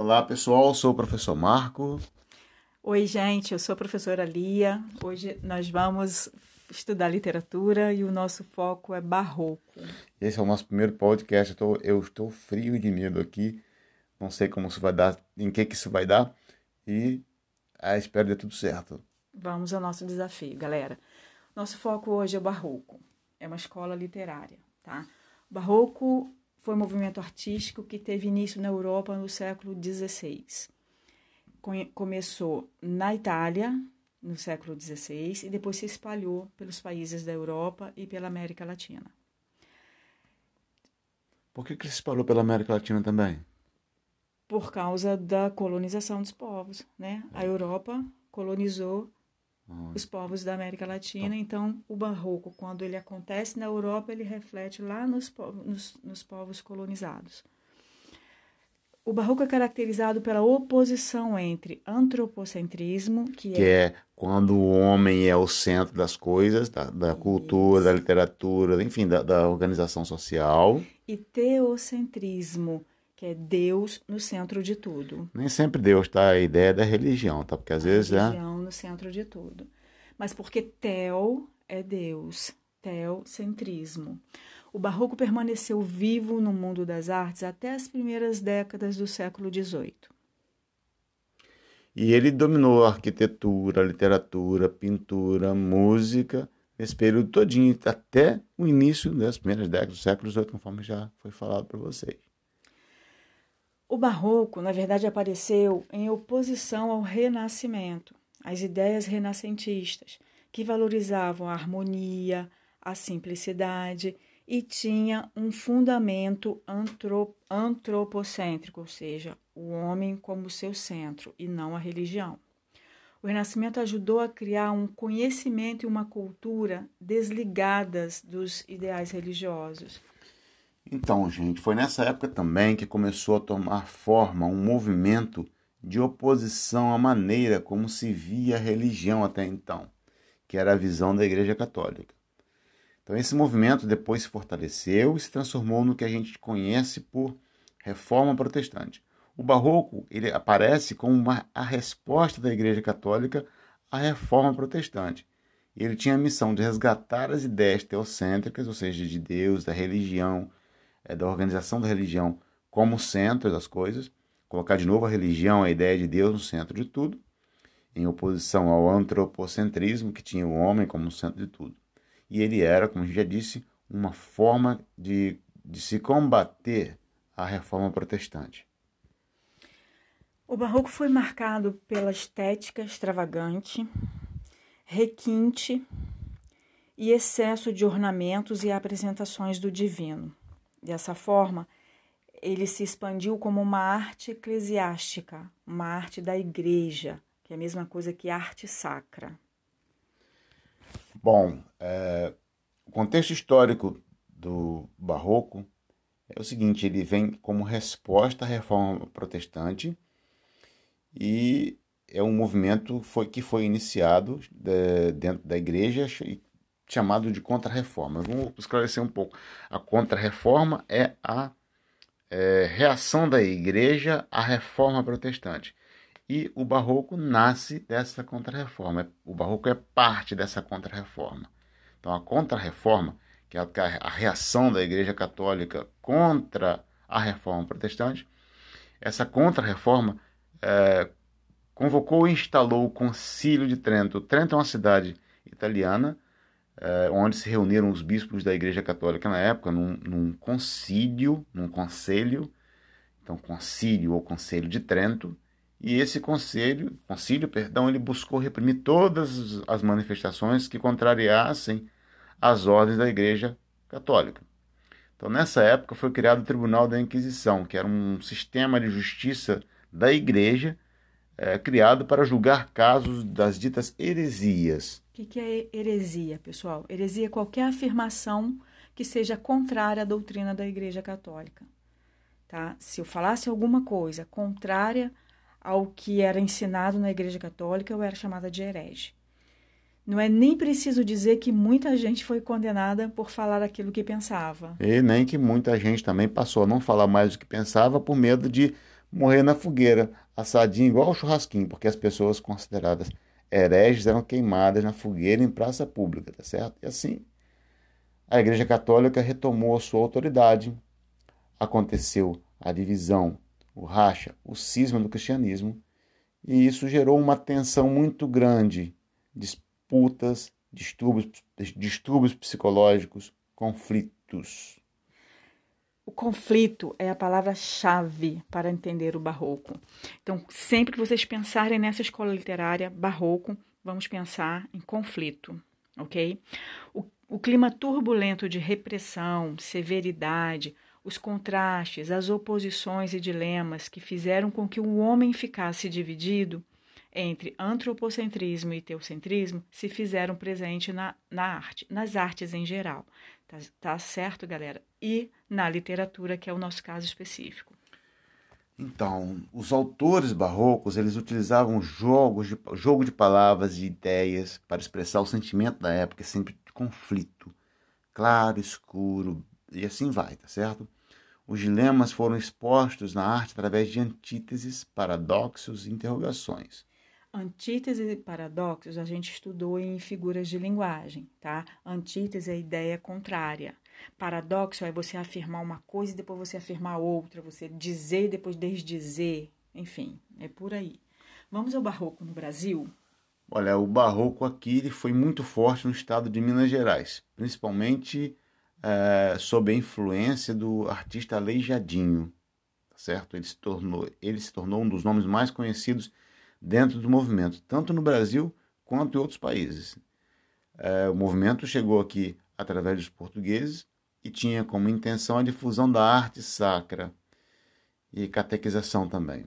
Olá pessoal, sou o professor Marco. Oi, gente, eu sou a professora Lia. Hoje nós vamos estudar literatura e o nosso foco é barroco. Esse é o nosso primeiro podcast. Eu estou, eu estou frio de medo aqui. Não sei como isso vai dar, em que, que isso vai dar. E ah, espero que dê tudo certo. Vamos ao nosso desafio, galera. Nosso foco hoje é o barroco. É uma escola literária, tá? O barroco foi um movimento artístico que teve início na Europa no século XVI. Começou na Itália, no século XVI, e depois se espalhou pelos países da Europa e pela América Latina. Por que, que se espalhou pela América Latina também? Por causa da colonização dos povos, né? A Europa colonizou os povos da América Latina. Então, o barroco, quando ele acontece na Europa, ele reflete lá nos, nos, nos povos colonizados. O barroco é caracterizado pela oposição entre antropocentrismo, que, que é... é... quando o homem é o centro das coisas, da, da cultura, da literatura, enfim, da, da organização social, e teocentrismo, que é Deus no centro de tudo. Nem sempre Deus está a ideia da religião, tá? Porque às a vezes é religião no centro de tudo. Mas porque Tel é Deus, teocentrismo. O barroco permaneceu vivo no mundo das artes até as primeiras décadas do século XVIII. E ele dominou a arquitetura, a literatura, pintura, música, nesse período todinho, até o início das primeiras décadas do século XVIII, conforme já foi falado para vocês. O barroco, na verdade, apareceu em oposição ao renascimento, às ideias renascentistas, que valorizavam a harmonia, a simplicidade e tinha um fundamento antropocêntrico, ou seja, o homem como seu centro e não a religião. O Renascimento ajudou a criar um conhecimento e uma cultura desligadas dos ideais religiosos então, gente, foi nessa época também que começou a tomar forma um movimento de oposição à maneira como se via a religião até então, que era a visão da Igreja Católica. Então, esse movimento depois se fortaleceu e se transformou no que a gente conhece por Reforma Protestante. O Barroco ele aparece como uma, a resposta da Igreja Católica à Reforma Protestante. Ele tinha a missão de resgatar as ideias teocêntricas, ou seja, de Deus, da religião, é, da organização da religião como centro das coisas, colocar de novo a religião, a ideia de Deus no centro de tudo, em oposição ao antropocentrismo, que tinha o homem como centro de tudo. E ele era, como a gente já disse, uma forma de, de se combater a reforma protestante. O barroco foi marcado pela estética extravagante, requinte e excesso de ornamentos e apresentações do divino. Dessa forma, ele se expandiu como uma arte eclesiástica, uma arte da igreja, que é a mesma coisa que arte sacra. Bom, é, o contexto histórico do Barroco é o seguinte: ele vem como resposta à reforma protestante e é um movimento foi, que foi iniciado de, dentro da igreja chamado de contra-reforma. Vamos esclarecer um pouco. A contra-reforma é a é, reação da igreja à reforma protestante. E o barroco nasce dessa contra-reforma. O barroco é parte dessa contra-reforma. Então, a contra-reforma, que é a reação da igreja católica contra a reforma protestante, essa contra-reforma é, convocou e instalou o Concílio de Trento. Trento é uma cidade italiana é, onde se reuniram os bispos da Igreja Católica na época, num, num concílio, num conselho, então concílio ou conselho de Trento, e esse conselho, concílio, perdão, ele buscou reprimir todas as manifestações que contrariassem as ordens da Igreja Católica. Então, nessa época foi criado o Tribunal da Inquisição, que era um sistema de justiça da Igreja é, criado para julgar casos das ditas heresias. O que, que é heresia, pessoal? Heresia é qualquer afirmação que seja contrária à doutrina da Igreja Católica. Tá? Se eu falasse alguma coisa contrária ao que era ensinado na Igreja Católica, eu era chamada de herege. Não é nem preciso dizer que muita gente foi condenada por falar aquilo que pensava. E nem que muita gente também passou a não falar mais do que pensava por medo de morrer na fogueira, assadinho igual o churrasquinho, porque as pessoas consideradas hereges eram queimadas na fogueira em praça pública, tá certo? E assim, a Igreja Católica retomou a sua autoridade, aconteceu a divisão, o racha, o cisma do cristianismo, e isso gerou uma tensão muito grande, disputas, distúrbios, distúrbios psicológicos, conflitos. O conflito é a palavra-chave para entender o barroco. Então, sempre que vocês pensarem nessa escola literária barroco, vamos pensar em conflito, ok? O, o clima turbulento de repressão, severidade, os contrastes, as oposições e dilemas que fizeram com que o homem ficasse dividido entre antropocentrismo e teocentrismo se fizeram presente na, na arte, nas artes em geral. Tá, tá certo, galera? E na literatura, que é o nosso caso específico. Então, os autores barrocos, eles utilizavam jogos de, jogo de palavras e ideias para expressar o sentimento da época, sempre de conflito, claro, escuro, e assim vai, tá certo? Os dilemas foram expostos na arte através de antíteses, paradoxos e interrogações. Antítese e paradoxos a gente estudou em figuras de linguagem, tá? Antítese é ideia contrária. Paradoxo é você afirmar uma coisa e depois você afirmar outra, você dizer e depois desdizer, enfim, é por aí. Vamos ao barroco no Brasil? Olha, o barroco aqui ele foi muito forte no estado de Minas Gerais, principalmente é, sob a influência do artista Aleijadinho, tá certo? Ele se tornou, ele se tornou um dos nomes mais conhecidos dentro do movimento, tanto no Brasil quanto em outros países. É, o movimento chegou aqui através dos portugueses e tinha como intenção a difusão da arte sacra e catequização também.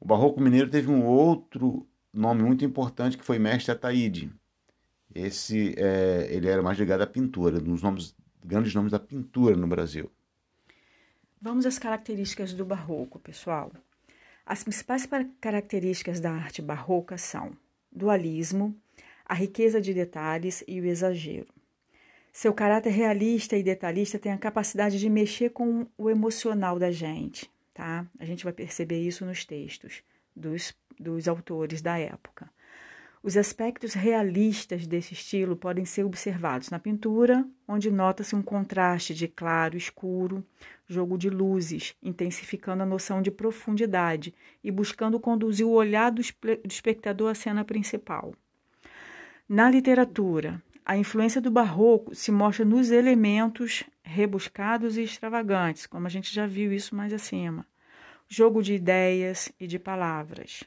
O Barroco Mineiro teve um outro nome muito importante que foi Mestre Ataíde. Esse é, ele era mais ligado à pintura, um dos nomes, grandes nomes da pintura no Brasil. Vamos às características do Barroco, pessoal. As principais características da arte barroca são dualismo, a riqueza de detalhes e o exagero. Seu caráter realista e detalhista tem a capacidade de mexer com o emocional da gente, tá? A gente vai perceber isso nos textos dos, dos autores da época. Os aspectos realistas desse estilo podem ser observados na pintura, onde nota-se um contraste de claro e escuro, jogo de luzes, intensificando a noção de profundidade e buscando conduzir o olhar do espectador à cena principal. Na literatura, a influência do barroco se mostra nos elementos rebuscados e extravagantes, como a gente já viu isso mais acima. Jogo de ideias e de palavras.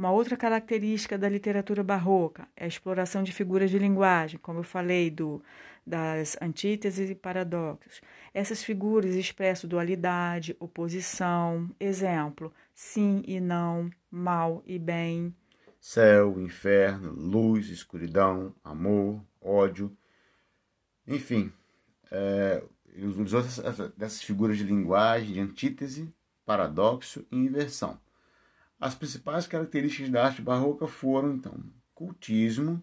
Uma outra característica da literatura barroca é a exploração de figuras de linguagem, como eu falei, do, das antíteses e paradoxos. Essas figuras expressam dualidade, oposição, exemplo, sim e não, mal e bem. Céu, inferno, luz, escuridão, amor, ódio. Enfim, é, os outros dessas figuras de linguagem, de antítese, paradoxo e inversão. As principais características da arte barroca foram, então, cultismo,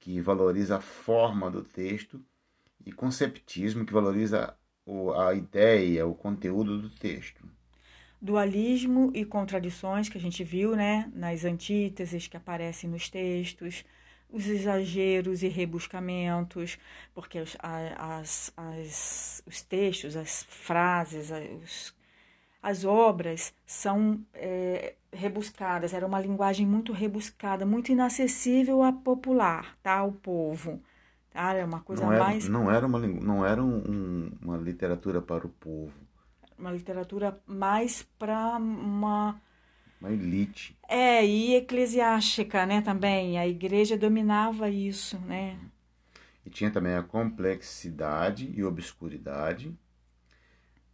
que valoriza a forma do texto, e conceptismo, que valoriza a ideia, o conteúdo do texto. Dualismo e contradições que a gente viu né, nas antíteses que aparecem nos textos, os exageros e rebuscamentos, porque as, as, as, os textos, as frases, os as obras são é, rebuscadas, era uma linguagem muito rebuscada, muito inacessível a popular, tá? Ao povo. Tá? Era uma coisa não era, mais. Não era, uma, não era um, uma literatura para o povo. Uma literatura mais para uma. Uma elite. É, e eclesiástica, né, também. A igreja dominava isso, né? E tinha também a complexidade e obscuridade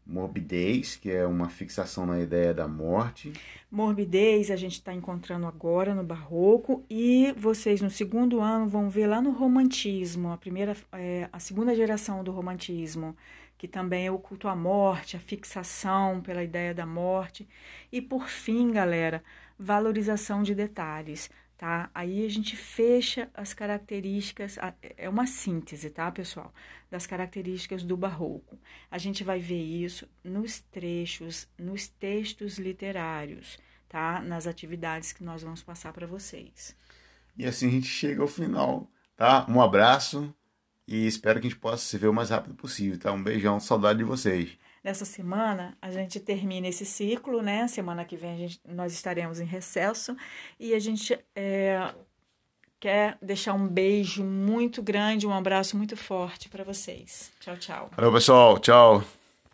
morbidez, que é uma fixação na ideia da morte. Morbidez a gente está encontrando agora no barroco e vocês no segundo ano vão ver lá no romantismo, a primeira, é, a segunda geração do romantismo, que também é o culto à morte, a fixação pela ideia da morte e por fim, galera, valorização de detalhes. Tá? Aí a gente fecha as características, é uma síntese, tá, pessoal? Das características do barroco. A gente vai ver isso nos trechos, nos textos literários, tá? Nas atividades que nós vamos passar para vocês. E assim a gente chega ao final, tá? Um abraço e espero que a gente possa se ver o mais rápido possível, tá? Um beijão, saudade de vocês. Nessa semana, a gente termina esse ciclo, né? Semana que vem gente, nós estaremos em recesso e a gente é, quer deixar um beijo muito grande, um abraço muito forte para vocês. Tchau, tchau. Valeu, pessoal. Tchau.